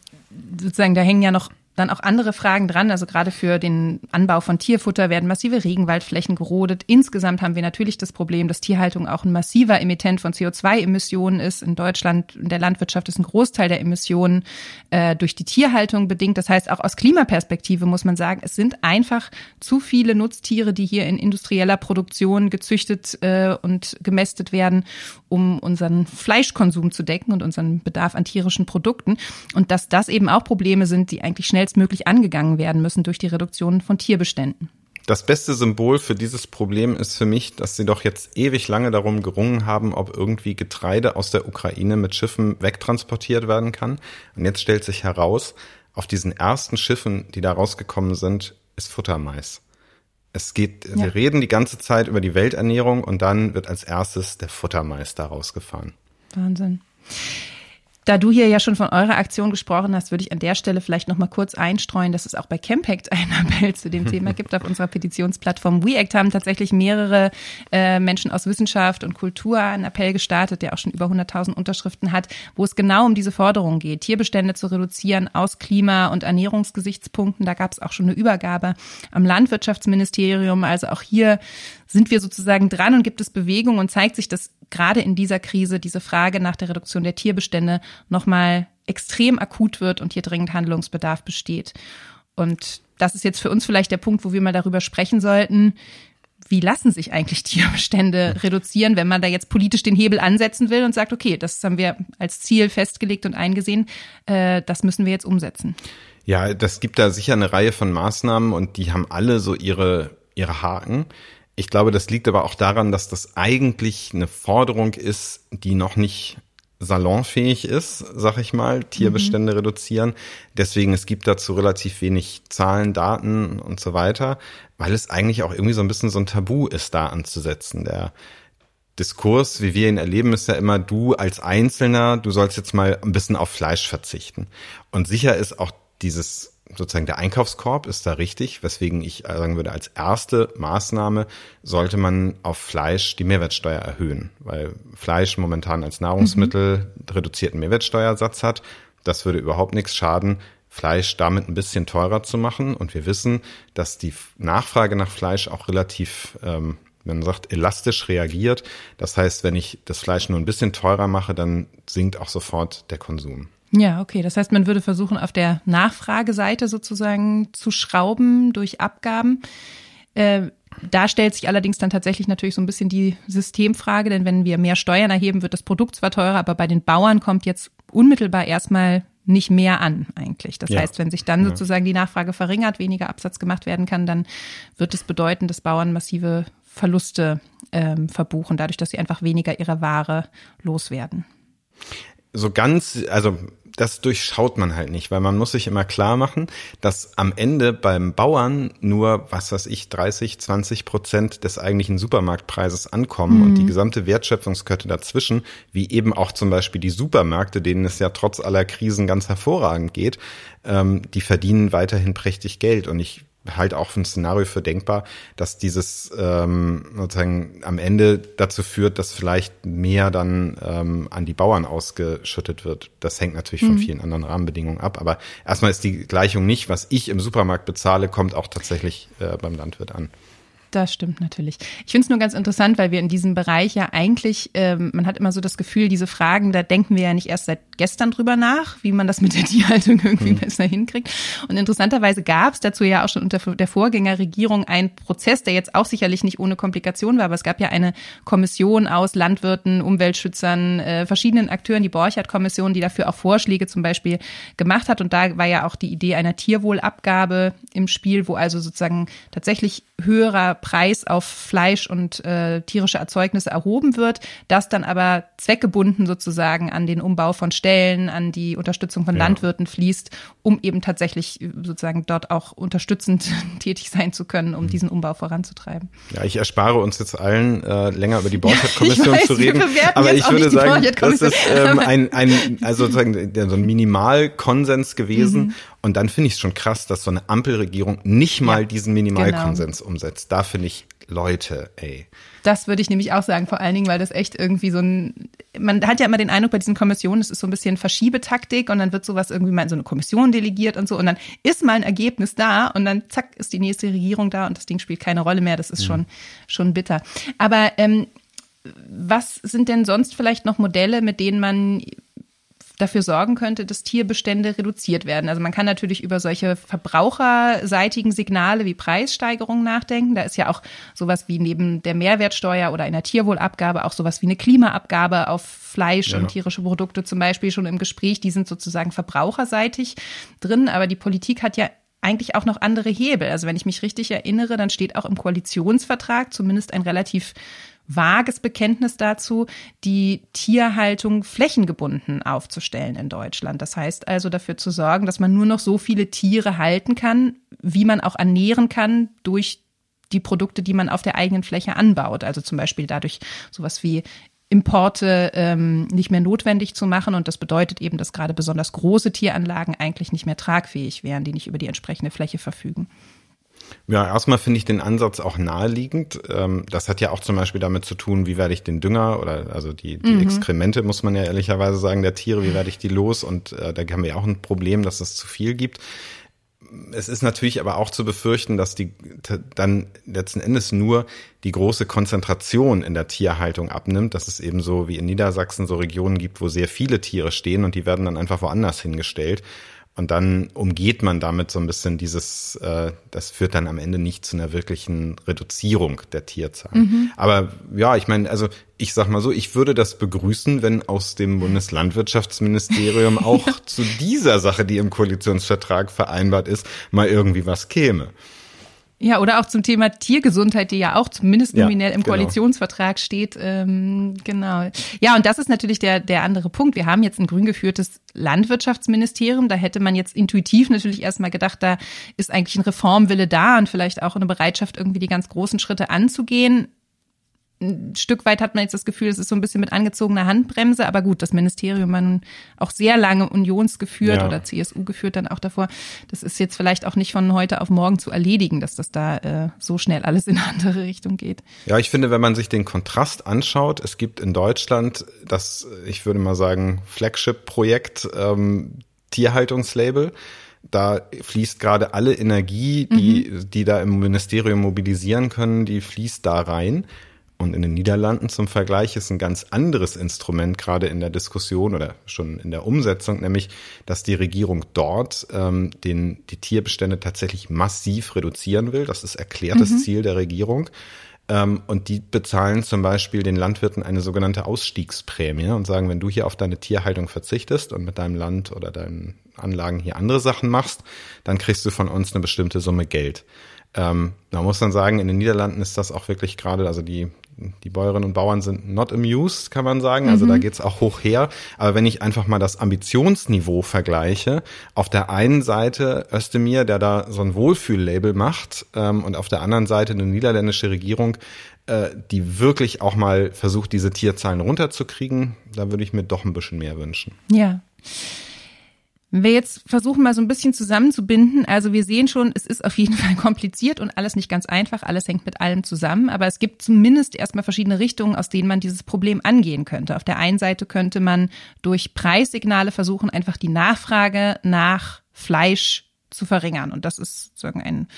sozusagen da hängen ja noch dann auch andere Fragen dran. Also gerade für den Anbau von Tierfutter werden massive Regenwaldflächen gerodet. Insgesamt haben wir natürlich das Problem, dass Tierhaltung auch ein massiver Emittent von CO2-Emissionen ist. In Deutschland, in der Landwirtschaft ist ein Großteil der Emissionen äh, durch die Tierhaltung bedingt. Das heißt, auch aus Klimaperspektive muss man sagen, es sind einfach zu viele Nutztiere, die hier in industrieller Produktion gezüchtet äh, und gemästet werden, um unseren Fleischkonsum zu decken und unseren Bedarf an tierischen Produkten. Und dass das eben auch Probleme sind, die eigentlich schnell schnellstmöglich angegangen werden müssen durch die Reduktion von Tierbeständen. Das beste Symbol für dieses Problem ist für mich, dass sie doch jetzt ewig lange darum gerungen haben, ob irgendwie Getreide aus der Ukraine mit Schiffen wegtransportiert werden kann. Und jetzt stellt sich heraus, auf diesen ersten Schiffen, die da rausgekommen sind, ist Futtermais. Es geht, ja. wir reden die ganze Zeit über die Welternährung und dann wird als erstes der Futtermeister rausgefahren. Wahnsinn. Da du hier ja schon von eurer Aktion gesprochen hast, würde ich an der Stelle vielleicht noch mal kurz einstreuen, dass es auch bei Campact einen Appell zu dem Thema gibt. Auf unserer Petitionsplattform WeAct haben tatsächlich mehrere äh, Menschen aus Wissenschaft und Kultur einen Appell gestartet, der auch schon über 100.000 Unterschriften hat, wo es genau um diese Forderung geht, Tierbestände zu reduzieren aus Klima- und Ernährungsgesichtspunkten. Da gab es auch schon eine Übergabe am Landwirtschaftsministerium. Also auch hier sind wir sozusagen dran und gibt es Bewegung und zeigt sich, dass gerade in dieser Krise diese Frage nach der Reduktion der Tierbestände nochmal extrem akut wird und hier dringend Handlungsbedarf besteht. Und das ist jetzt für uns vielleicht der Punkt, wo wir mal darüber sprechen sollten, wie lassen sich eigentlich Tierbestände reduzieren, wenn man da jetzt politisch den Hebel ansetzen will und sagt, okay, das haben wir als Ziel festgelegt und eingesehen, äh, das müssen wir jetzt umsetzen. Ja, das gibt da sicher eine Reihe von Maßnahmen und die haben alle so ihre, ihre Haken. Ich glaube, das liegt aber auch daran, dass das eigentlich eine Forderung ist, die noch nicht salonfähig ist, sag ich mal, Tierbestände mhm. reduzieren. Deswegen, es gibt dazu relativ wenig Zahlen, Daten und so weiter, weil es eigentlich auch irgendwie so ein bisschen so ein Tabu ist, da anzusetzen. Der Diskurs, wie wir ihn erleben, ist ja immer du als Einzelner, du sollst jetzt mal ein bisschen auf Fleisch verzichten. Und sicher ist auch dieses sozusagen der Einkaufskorb ist da richtig, weswegen ich sagen würde, als erste Maßnahme sollte man auf Fleisch die Mehrwertsteuer erhöhen, weil Fleisch momentan als Nahrungsmittel mhm. reduzierten Mehrwertsteuersatz hat. Das würde überhaupt nichts schaden, Fleisch damit ein bisschen teurer zu machen. Und wir wissen, dass die Nachfrage nach Fleisch auch relativ ähm, wenn man sagt, elastisch reagiert. Das heißt, wenn ich das Fleisch nur ein bisschen teurer mache, dann sinkt auch sofort der Konsum. Ja, okay. Das heißt, man würde versuchen, auf der Nachfrageseite sozusagen zu schrauben durch Abgaben. Äh, da stellt sich allerdings dann tatsächlich natürlich so ein bisschen die Systemfrage, denn wenn wir mehr Steuern erheben, wird das Produkt zwar teurer, aber bei den Bauern kommt jetzt unmittelbar erstmal nicht mehr an eigentlich. Das ja. heißt, wenn sich dann sozusagen die Nachfrage verringert, weniger Absatz gemacht werden kann, dann wird es bedeuten, dass Bauern massive Verluste ähm, verbuchen, dadurch, dass sie einfach weniger ihre Ware loswerden. So ganz, also das durchschaut man halt nicht, weil man muss sich immer klar machen, dass am Ende beim Bauern nur, was weiß ich, 30, 20 Prozent des eigentlichen Supermarktpreises ankommen mhm. und die gesamte Wertschöpfungskette dazwischen, wie eben auch zum Beispiel die Supermärkte, denen es ja trotz aller Krisen ganz hervorragend geht, ähm, die verdienen weiterhin prächtig Geld. Und ich halt auch ein Szenario für denkbar, dass dieses ähm, sozusagen am Ende dazu führt, dass vielleicht mehr dann ähm, an die Bauern ausgeschüttet wird. Das hängt natürlich mhm. von vielen anderen Rahmenbedingungen ab. Aber erstmal ist die Gleichung nicht, was ich im Supermarkt bezahle, kommt auch tatsächlich äh, beim Landwirt an. Das stimmt natürlich. Ich finde es nur ganz interessant, weil wir in diesem Bereich ja eigentlich, ähm, man hat immer so das Gefühl, diese Fragen, da denken wir ja nicht erst seit gestern drüber nach, wie man das mit der Tierhaltung irgendwie mhm. besser hinkriegt. Und interessanterweise gab es dazu ja auch schon unter der Vorgängerregierung einen Prozess, der jetzt auch sicherlich nicht ohne Komplikation war, aber es gab ja eine Kommission aus Landwirten, Umweltschützern, äh, verschiedenen Akteuren, die Borchardt-Kommission, die dafür auch Vorschläge zum Beispiel gemacht hat. Und da war ja auch die Idee einer Tierwohlabgabe im Spiel, wo also sozusagen tatsächlich höherer Preis auf Fleisch und äh, tierische Erzeugnisse erhoben wird, das dann aber zweckgebunden sozusagen an den Umbau von Stellen, an die Unterstützung von ja. Landwirten fließt, um eben tatsächlich äh, sozusagen dort auch unterstützend tätig sein zu können, um mhm. diesen Umbau voranzutreiben. Ja, ich erspare uns jetzt allen äh, länger über die Borchardt-Kommission zu reden, aber ich würde sagen, das ist ähm, ein, ein also sozusagen so ein Minimalkonsens gewesen. Mhm. Und dann finde ich es schon krass, dass so eine Ampelregierung nicht mal ja, diesen Minimalkonsens genau. umsetzt. Da finde ich Leute, ey. Das würde ich nämlich auch sagen, vor allen Dingen, weil das echt irgendwie so ein, man hat ja immer den Eindruck bei diesen Kommissionen, es ist so ein bisschen Verschiebetaktik und dann wird sowas irgendwie mal in so eine Kommission delegiert und so und dann ist mal ein Ergebnis da und dann zack ist die nächste Regierung da und das Ding spielt keine Rolle mehr. Das ist mhm. schon, schon bitter. Aber ähm, was sind denn sonst vielleicht noch Modelle, mit denen man dafür sorgen könnte, dass Tierbestände reduziert werden. Also man kann natürlich über solche verbraucherseitigen Signale wie Preissteigerungen nachdenken. Da ist ja auch sowas wie neben der Mehrwertsteuer oder einer Tierwohlabgabe auch sowas wie eine Klimaabgabe auf Fleisch ja. und tierische Produkte zum Beispiel schon im Gespräch. Die sind sozusagen verbraucherseitig drin, aber die Politik hat ja eigentlich auch noch andere Hebel. Also wenn ich mich richtig erinnere, dann steht auch im Koalitionsvertrag zumindest ein relativ vages Bekenntnis dazu, die Tierhaltung flächengebunden aufzustellen in Deutschland. Das heißt also dafür zu sorgen, dass man nur noch so viele Tiere halten kann, wie man auch ernähren kann durch die Produkte, die man auf der eigenen Fläche anbaut. Also zum Beispiel dadurch sowas wie Importe ähm, nicht mehr notwendig zu machen. Und das bedeutet eben, dass gerade besonders große Tieranlagen eigentlich nicht mehr tragfähig wären, die nicht über die entsprechende Fläche verfügen. Ja, erstmal finde ich den Ansatz auch naheliegend. Ähm, das hat ja auch zum Beispiel damit zu tun, wie werde ich den Dünger oder also die, die mhm. Exkremente, muss man ja ehrlicherweise sagen, der Tiere, wie werde ich die los? Und äh, da haben wir ja auch ein Problem, dass es zu viel gibt es ist natürlich aber auch zu befürchten, dass die dann letzten Endes nur die große Konzentration in der Tierhaltung abnimmt, dass es eben so wie in Niedersachsen so Regionen gibt, wo sehr viele Tiere stehen und die werden dann einfach woanders hingestellt. Und dann umgeht man damit so ein bisschen dieses, äh, das führt dann am Ende nicht zu einer wirklichen Reduzierung der Tierzahl. Mhm. Aber ja, ich meine, also ich sag mal so, ich würde das begrüßen, wenn aus dem Bundeslandwirtschaftsministerium auch zu dieser Sache, die im Koalitionsvertrag vereinbart ist, mal irgendwie was käme. Ja, oder auch zum Thema Tiergesundheit, die ja auch zumindest nominell ja, im genau. Koalitionsvertrag steht. Ähm, genau. Ja, und das ist natürlich der, der andere Punkt. Wir haben jetzt ein grün geführtes Landwirtschaftsministerium. Da hätte man jetzt intuitiv natürlich erstmal gedacht, da ist eigentlich ein Reformwille da und vielleicht auch eine Bereitschaft, irgendwie die ganz großen Schritte anzugehen ein Stück weit hat man jetzt das Gefühl, es ist so ein bisschen mit angezogener Handbremse, aber gut, das Ministerium war nun auch sehr lange unionsgeführt ja. oder CSU geführt dann auch davor. Das ist jetzt vielleicht auch nicht von heute auf morgen zu erledigen, dass das da äh, so schnell alles in eine andere Richtung geht. Ja, ich finde, wenn man sich den Kontrast anschaut, es gibt in Deutschland das, ich würde mal sagen, Flagship-Projekt ähm, Tierhaltungslabel. Da fließt gerade alle Energie, die, mhm. die da im Ministerium mobilisieren können, die fließt da rein. Und in den Niederlanden zum Vergleich ist ein ganz anderes Instrument gerade in der Diskussion oder schon in der Umsetzung, nämlich, dass die Regierung dort ähm, den, die Tierbestände tatsächlich massiv reduzieren will. Das ist erklärtes mhm. Ziel der Regierung. Ähm, und die bezahlen zum Beispiel den Landwirten eine sogenannte Ausstiegsprämie und sagen, wenn du hier auf deine Tierhaltung verzichtest und mit deinem Land oder deinen Anlagen hier andere Sachen machst, dann kriegst du von uns eine bestimmte Summe Geld. Ähm, da muss man sagen, in den Niederlanden ist das auch wirklich gerade, also die die Bäuerinnen und Bauern sind not amused, kann man sagen. Also mhm. da geht's auch hoch her. Aber wenn ich einfach mal das Ambitionsniveau vergleiche, auf der einen Seite Özdemir, der da so ein Wohlfühllabel macht, ähm, und auf der anderen Seite eine niederländische Regierung, äh, die wirklich auch mal versucht, diese Tierzahlen runterzukriegen, da würde ich mir doch ein bisschen mehr wünschen. Ja. Wenn wir jetzt versuchen, mal so ein bisschen zusammenzubinden, also wir sehen schon, es ist auf jeden Fall kompliziert und alles nicht ganz einfach, alles hängt mit allem zusammen, aber es gibt zumindest erstmal verschiedene Richtungen, aus denen man dieses Problem angehen könnte. Auf der einen Seite könnte man durch Preissignale versuchen, einfach die Nachfrage nach Fleisch zu verringern. Und das ist sozusagen ein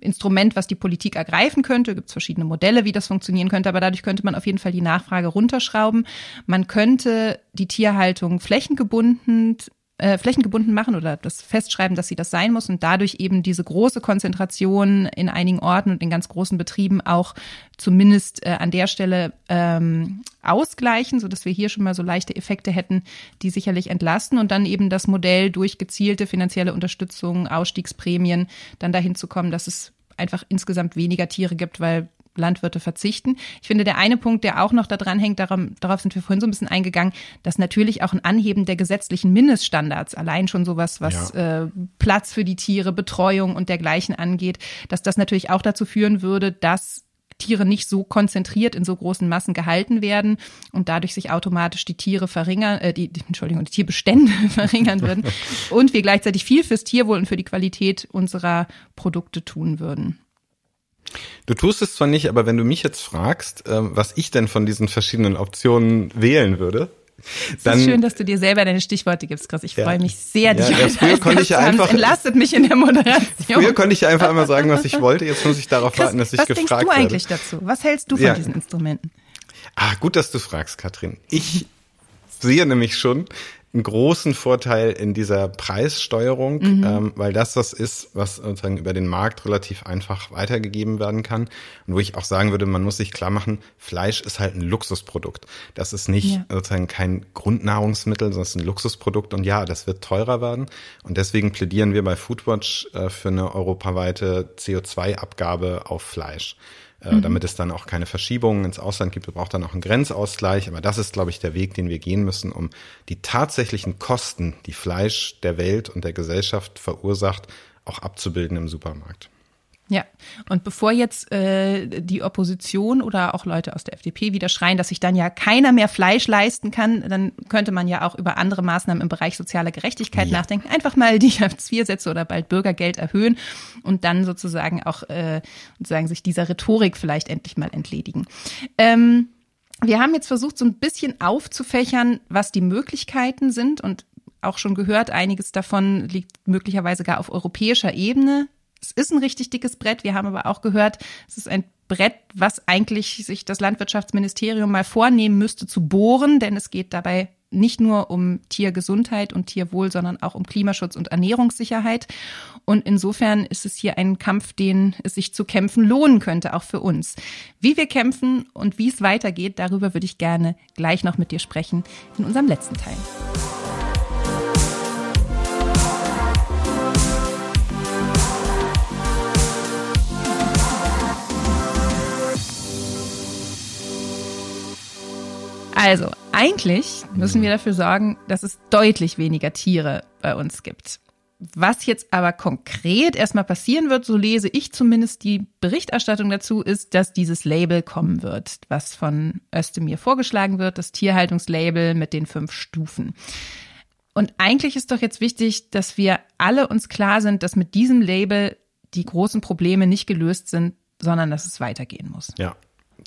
Instrument, was die Politik ergreifen könnte. Gibt es verschiedene Modelle, wie das funktionieren könnte, aber dadurch könnte man auf jeden Fall die Nachfrage runterschrauben. Man könnte die Tierhaltung flächengebunden äh, flächengebunden machen oder das festschreiben, dass sie das sein muss und dadurch eben diese große Konzentration in einigen Orten und in ganz großen Betrieben auch zumindest äh, an der Stelle ähm, ausgleichen, so dass wir hier schon mal so leichte Effekte hätten, die sicherlich entlasten und dann eben das Modell durch gezielte finanzielle Unterstützung, Ausstiegsprämien dann dahin zu kommen, dass es einfach insgesamt weniger Tiere gibt, weil Landwirte verzichten. Ich finde, der eine Punkt, der auch noch da dran hängt, darauf, sind wir vorhin so ein bisschen eingegangen, dass natürlich auch ein Anheben der gesetzlichen Mindeststandards, allein schon sowas, was ja. äh, Platz für die Tiere, Betreuung und dergleichen angeht, dass das natürlich auch dazu führen würde, dass Tiere nicht so konzentriert in so großen Massen gehalten werden und dadurch sich automatisch die Tiere verringern, äh, die, die Entschuldigung, die Tierbestände verringern würden und wir gleichzeitig viel fürs Tierwohl und für die Qualität unserer Produkte tun würden. Du tust es zwar nicht, aber wenn du mich jetzt fragst, ähm, was ich denn von diesen verschiedenen Optionen wählen würde, dann, es ist schön, dass du dir selber deine Stichworte gibst, Chris. Ich ja. freue mich sehr, dich ja, ja, früher konnte ich einfach, entlastet mich in der Moderation. Früher konnte ich einfach immer sagen, was ich wollte. Jetzt muss ich darauf Chris, warten, dass ich gefragt werde. Was denkst du eigentlich werde. dazu? Was hältst du von ja. diesen Instrumenten? Ah, gut, dass du fragst, Katrin. Ich sehe nämlich schon, einen großen Vorteil in dieser Preissteuerung, mhm. ähm, weil das das ist, was sozusagen über den Markt relativ einfach weitergegeben werden kann. Und wo ich auch sagen würde, man muss sich klar machen, Fleisch ist halt ein Luxusprodukt. Das ist nicht ja. sozusagen kein Grundnahrungsmittel, sondern es ist ein Luxusprodukt. Und ja, das wird teurer werden. Und deswegen plädieren wir bei Foodwatch äh, für eine europaweite CO2-Abgabe auf Fleisch äh, mhm. damit es dann auch keine Verschiebungen ins Ausland gibt. Wir brauchen dann auch einen Grenzausgleich. Aber das ist, glaube ich, der Weg, den wir gehen müssen, um die tatsächlichen Kosten, die Fleisch der Welt und der Gesellschaft verursacht, auch abzubilden im Supermarkt. Ja, und bevor jetzt äh, die Opposition oder auch Leute aus der FDP wieder schreien, dass sich dann ja keiner mehr Fleisch leisten kann, dann könnte man ja auch über andere Maßnahmen im Bereich sozialer Gerechtigkeit ja. nachdenken. Einfach mal die Hartz-IV-Sätze oder bald Bürgergeld erhöhen und dann sozusagen auch äh, sozusagen sich dieser Rhetorik vielleicht endlich mal entledigen. Ähm, wir haben jetzt versucht, so ein bisschen aufzufächern, was die Möglichkeiten sind und auch schon gehört, einiges davon liegt möglicherweise gar auf europäischer Ebene es ist ein richtig dickes Brett. Wir haben aber auch gehört, es ist ein Brett, was eigentlich sich das Landwirtschaftsministerium mal vornehmen müsste zu bohren, denn es geht dabei nicht nur um Tiergesundheit und Tierwohl, sondern auch um Klimaschutz und Ernährungssicherheit. Und insofern ist es hier ein Kampf, den es sich zu kämpfen lohnen könnte, auch für uns. Wie wir kämpfen und wie es weitergeht, darüber würde ich gerne gleich noch mit dir sprechen in unserem letzten Teil. Also, eigentlich müssen wir dafür sorgen, dass es deutlich weniger Tiere bei uns gibt. Was jetzt aber konkret erstmal passieren wird, so lese ich zumindest die Berichterstattung dazu, ist, dass dieses Label kommen wird, was von Özdemir vorgeschlagen wird, das Tierhaltungslabel mit den fünf Stufen. Und eigentlich ist doch jetzt wichtig, dass wir alle uns klar sind, dass mit diesem Label die großen Probleme nicht gelöst sind, sondern dass es weitergehen muss. Ja,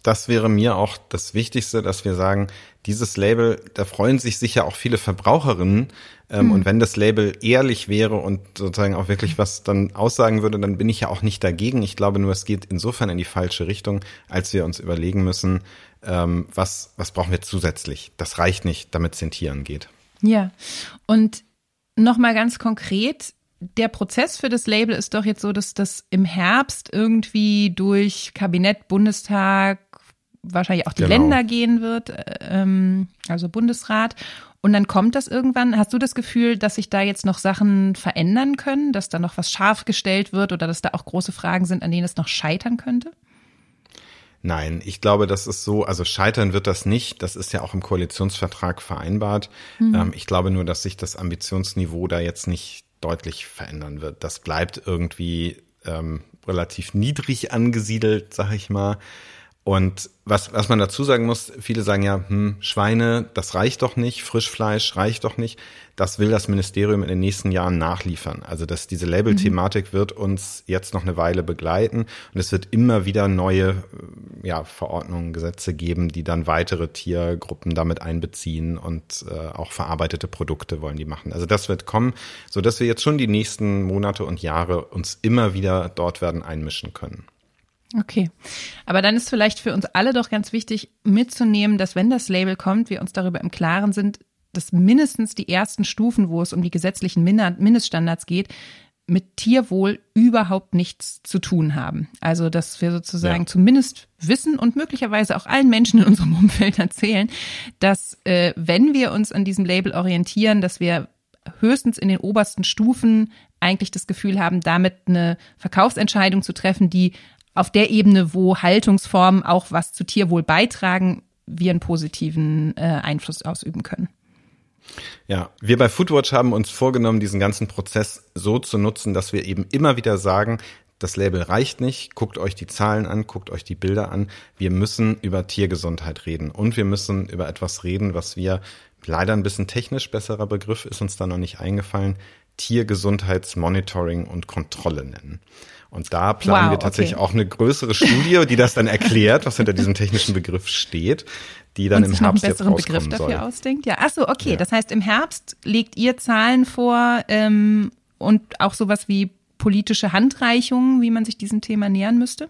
das wäre mir auch das Wichtigste, dass wir sagen, dieses Label, da freuen sich sicher auch viele Verbraucherinnen. Ähm, mhm. Und wenn das Label ehrlich wäre und sozusagen auch wirklich was dann aussagen würde, dann bin ich ja auch nicht dagegen. Ich glaube nur, es geht insofern in die falsche Richtung, als wir uns überlegen müssen, ähm, was, was brauchen wir zusätzlich. Das reicht nicht, damit es den Tieren geht. Ja, und nochmal ganz konkret, der Prozess für das Label ist doch jetzt so, dass das im Herbst irgendwie durch Kabinett, Bundestag, wahrscheinlich auch die genau. Länder gehen wird, äh, ähm, also Bundesrat. Und dann kommt das irgendwann. Hast du das Gefühl, dass sich da jetzt noch Sachen verändern können, dass da noch was scharf gestellt wird oder dass da auch große Fragen sind, an denen es noch scheitern könnte? Nein, ich glaube, das ist so, also scheitern wird das nicht. Das ist ja auch im Koalitionsvertrag vereinbart. Mhm. Ähm, ich glaube nur, dass sich das Ambitionsniveau da jetzt nicht deutlich verändern wird. Das bleibt irgendwie ähm, relativ niedrig angesiedelt, sag ich mal. Und was, was man dazu sagen muss, viele sagen ja, hm, Schweine, das reicht doch nicht, Frischfleisch reicht doch nicht. Das will das Ministerium in den nächsten Jahren nachliefern. Also dass diese Label-Thematik mhm. wird uns jetzt noch eine Weile begleiten und es wird immer wieder neue ja, Verordnungen, Gesetze geben, die dann weitere Tiergruppen damit einbeziehen und äh, auch verarbeitete Produkte wollen die machen. Also das wird kommen, so dass wir jetzt schon die nächsten Monate und Jahre uns immer wieder dort werden einmischen können. Okay. Aber dann ist vielleicht für uns alle doch ganz wichtig mitzunehmen, dass wenn das Label kommt, wir uns darüber im Klaren sind, dass mindestens die ersten Stufen, wo es um die gesetzlichen Mindeststandards geht, mit Tierwohl überhaupt nichts zu tun haben. Also, dass wir sozusagen ja. zumindest wissen und möglicherweise auch allen Menschen in unserem Umfeld erzählen, dass äh, wenn wir uns an diesem Label orientieren, dass wir höchstens in den obersten Stufen eigentlich das Gefühl haben, damit eine Verkaufsentscheidung zu treffen, die auf der Ebene, wo Haltungsformen auch was zu Tierwohl beitragen, wir einen positiven äh, Einfluss ausüben können. Ja, wir bei Foodwatch haben uns vorgenommen, diesen ganzen Prozess so zu nutzen, dass wir eben immer wieder sagen, das Label reicht nicht, guckt euch die Zahlen an, guckt euch die Bilder an. Wir müssen über Tiergesundheit reden und wir müssen über etwas reden, was wir leider ein bisschen technisch besserer Begriff ist uns da noch nicht eingefallen, Tiergesundheitsmonitoring und Kontrolle nennen. Und da planen wow, wir tatsächlich okay. auch eine größere Studie, die das dann erklärt, was hinter diesem technischen Begriff steht, die dann Und im Herbst einen besseren Begriff dafür soll. ausdenkt. Ja, ach so, okay. Ja. Das heißt, im Herbst legt ihr Zahlen vor ähm, und auch sowas wie politische Handreichungen, wie man sich diesem Thema nähern müsste?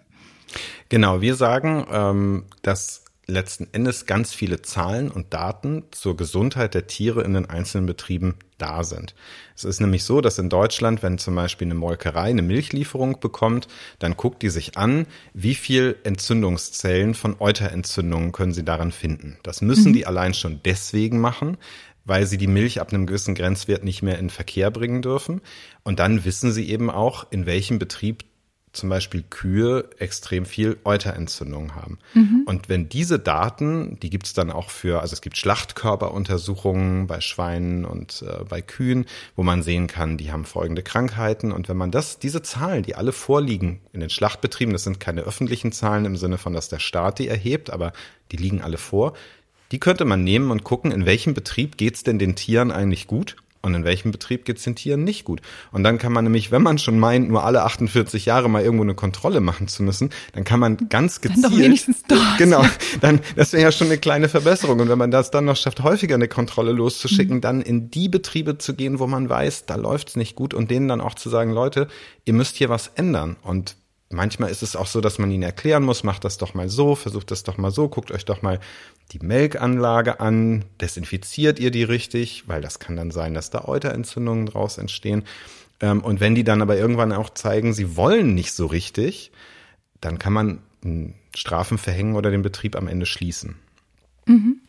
Genau, wir sagen, ähm, dass letzten Endes ganz viele Zahlen und Daten zur Gesundheit der Tiere in den einzelnen Betrieben da sind. Es ist nämlich so, dass in Deutschland, wenn zum Beispiel eine Molkerei eine Milchlieferung bekommt, dann guckt die sich an, wie viel Entzündungszellen von Euterentzündungen können sie daran finden. Das müssen mhm. die allein schon deswegen machen, weil sie die Milch ab einem gewissen Grenzwert nicht mehr in Verkehr bringen dürfen. Und dann wissen sie eben auch, in welchem Betrieb zum Beispiel Kühe extrem viel Euterentzündung haben. Mhm. Und wenn diese Daten, die gibt es dann auch für, also es gibt Schlachtkörperuntersuchungen bei Schweinen und äh, bei Kühen, wo man sehen kann, die haben folgende Krankheiten. Und wenn man das, diese Zahlen, die alle vorliegen in den Schlachtbetrieben, das sind keine öffentlichen Zahlen im Sinne von, dass der Staat die erhebt, aber die liegen alle vor, die könnte man nehmen und gucken, in welchem Betrieb geht's denn den Tieren eigentlich gut und in welchem Betrieb geht's den Tieren nicht gut. Und dann kann man nämlich, wenn man schon meint, nur alle 48 Jahre mal irgendwo eine Kontrolle machen zu müssen, dann kann man ganz gezielt. Dann doch wenigstens dort. Genau, dann, das wäre ja schon eine kleine Verbesserung. Und wenn man das dann noch schafft, häufiger eine Kontrolle loszuschicken, mhm. dann in die Betriebe zu gehen, wo man weiß, da läuft's nicht gut und denen dann auch zu sagen, Leute, ihr müsst hier was ändern. Und manchmal ist es auch so, dass man ihnen erklären muss, macht das doch mal so, versucht das doch mal so, guckt euch doch mal die Melkanlage an, desinfiziert ihr die richtig, weil das kann dann sein, dass da Euterentzündungen draus entstehen. Ähm, und wenn die dann aber irgendwann auch zeigen, sie wollen nicht so richtig, dann kann man Strafen verhängen oder den Betrieb am Ende schließen. Mhm.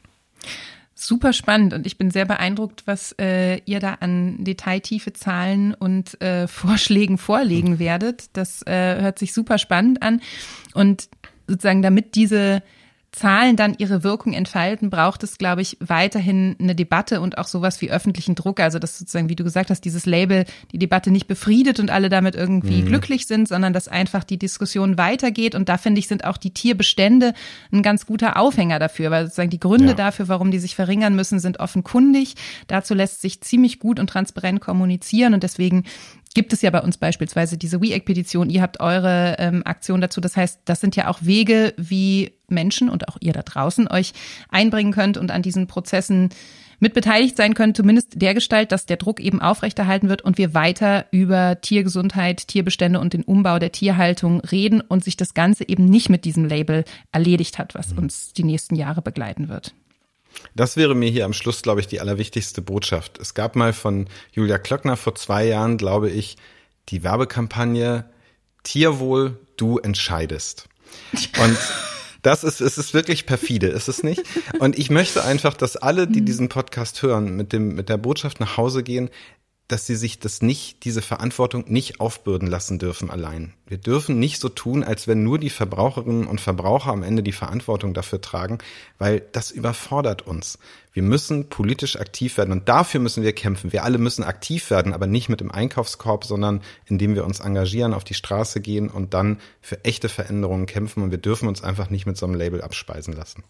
Super spannend und ich bin sehr beeindruckt, was äh, ihr da an detailtiefe Zahlen und äh, Vorschlägen vorlegen werdet. Das äh, hört sich super spannend an und sozusagen damit diese Zahlen dann ihre Wirkung entfalten, braucht es, glaube ich, weiterhin eine Debatte und auch sowas wie öffentlichen Druck. Also, dass sozusagen, wie du gesagt hast, dieses Label die Debatte nicht befriedet und alle damit irgendwie mhm. glücklich sind, sondern dass einfach die Diskussion weitergeht. Und da finde ich, sind auch die Tierbestände ein ganz guter Aufhänger dafür, weil sozusagen die Gründe ja. dafür, warum die sich verringern müssen, sind offenkundig. Dazu lässt sich ziemlich gut und transparent kommunizieren. Und deswegen gibt es ja bei uns beispielsweise diese WeEgg-Petition. Ihr habt eure ähm, Aktion dazu. Das heißt, das sind ja auch Wege, wie Menschen und auch ihr da draußen euch einbringen könnt und an diesen Prozessen mit beteiligt sein könnt, zumindest der Gestalt, dass der Druck eben aufrechterhalten wird und wir weiter über Tiergesundheit, Tierbestände und den Umbau der Tierhaltung reden und sich das Ganze eben nicht mit diesem Label erledigt hat, was uns die nächsten Jahre begleiten wird. Das wäre mir hier am Schluss, glaube ich, die allerwichtigste Botschaft. Es gab mal von Julia Klöckner vor zwei Jahren, glaube ich, die Werbekampagne Tierwohl, du entscheidest. Und das ist, es ist wirklich perfide, ist es nicht? Und ich möchte einfach, dass alle, die diesen Podcast hören, mit dem, mit der Botschaft nach Hause gehen, dass sie sich das nicht, diese Verantwortung nicht aufbürden lassen dürfen allein. Wir dürfen nicht so tun, als wenn nur die Verbraucherinnen und Verbraucher am Ende die Verantwortung dafür tragen, weil das überfordert uns. Wir müssen politisch aktiv werden und dafür müssen wir kämpfen. Wir alle müssen aktiv werden, aber nicht mit dem Einkaufskorb, sondern indem wir uns engagieren, auf die Straße gehen und dann für echte Veränderungen kämpfen und wir dürfen uns einfach nicht mit so einem Label abspeisen lassen.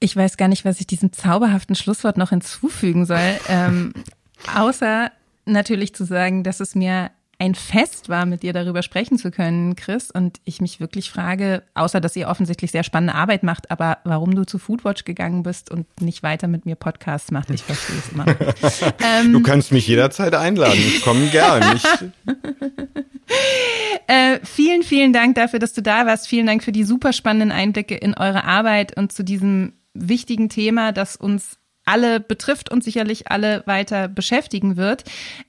Ich weiß gar nicht, was ich diesem zauberhaften Schlusswort noch hinzufügen soll, ähm, außer natürlich zu sagen, dass es mir ein Fest war, mit dir darüber sprechen zu können, Chris. Und ich mich wirklich frage, außer dass ihr offensichtlich sehr spannende Arbeit macht, aber warum du zu Foodwatch gegangen bist und nicht weiter mit mir Podcasts macht, ich verstehe es immer. ähm, du kannst mich jederzeit einladen. Ich komme gern. Ich äh, vielen, vielen Dank dafür, dass du da warst. Vielen Dank für die super spannenden Einblicke in eure Arbeit und zu diesem wichtigen Thema, das uns alle betrifft und sicherlich alle weiter beschäftigen wird.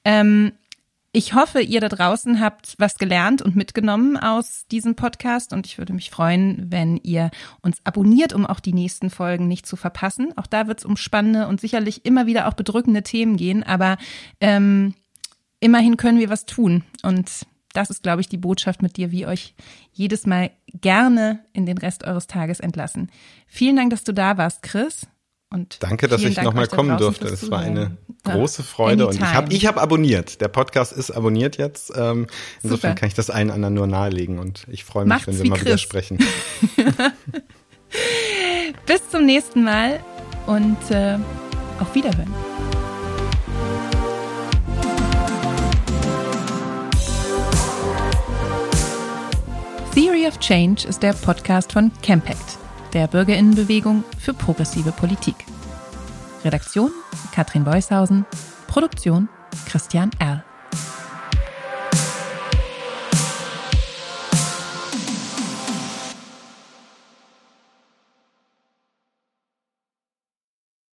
Ähm, ich hoffe, ihr da draußen habt was gelernt und mitgenommen aus diesem Podcast und ich würde mich freuen, wenn ihr uns abonniert, um auch die nächsten Folgen nicht zu verpassen. Auch da wird es um spannende und sicherlich immer wieder auch bedrückende Themen gehen, aber ähm, immerhin können wir was tun und das ist, glaube ich, die Botschaft, mit dir wir euch jedes Mal gerne in den Rest eures Tages entlassen. Vielen Dank, dass du da warst, Chris. Und Danke, dass ich nochmal kommen durfte. Es war eine große Freude ja, und ich habe ich hab abonniert. Der Podcast ist abonniert jetzt. Ähm, insofern Super. kann ich das allen anderen nur nahelegen und ich freue mich, Macht's wenn wir mal Chris. wieder sprechen. Bis zum nächsten Mal und äh, auf Wiederhören. Theory of Change ist der Podcast von Campact, der Bürgerinnenbewegung für progressive Politik. Redaktion Katrin Beushausen, Produktion Christian Erl.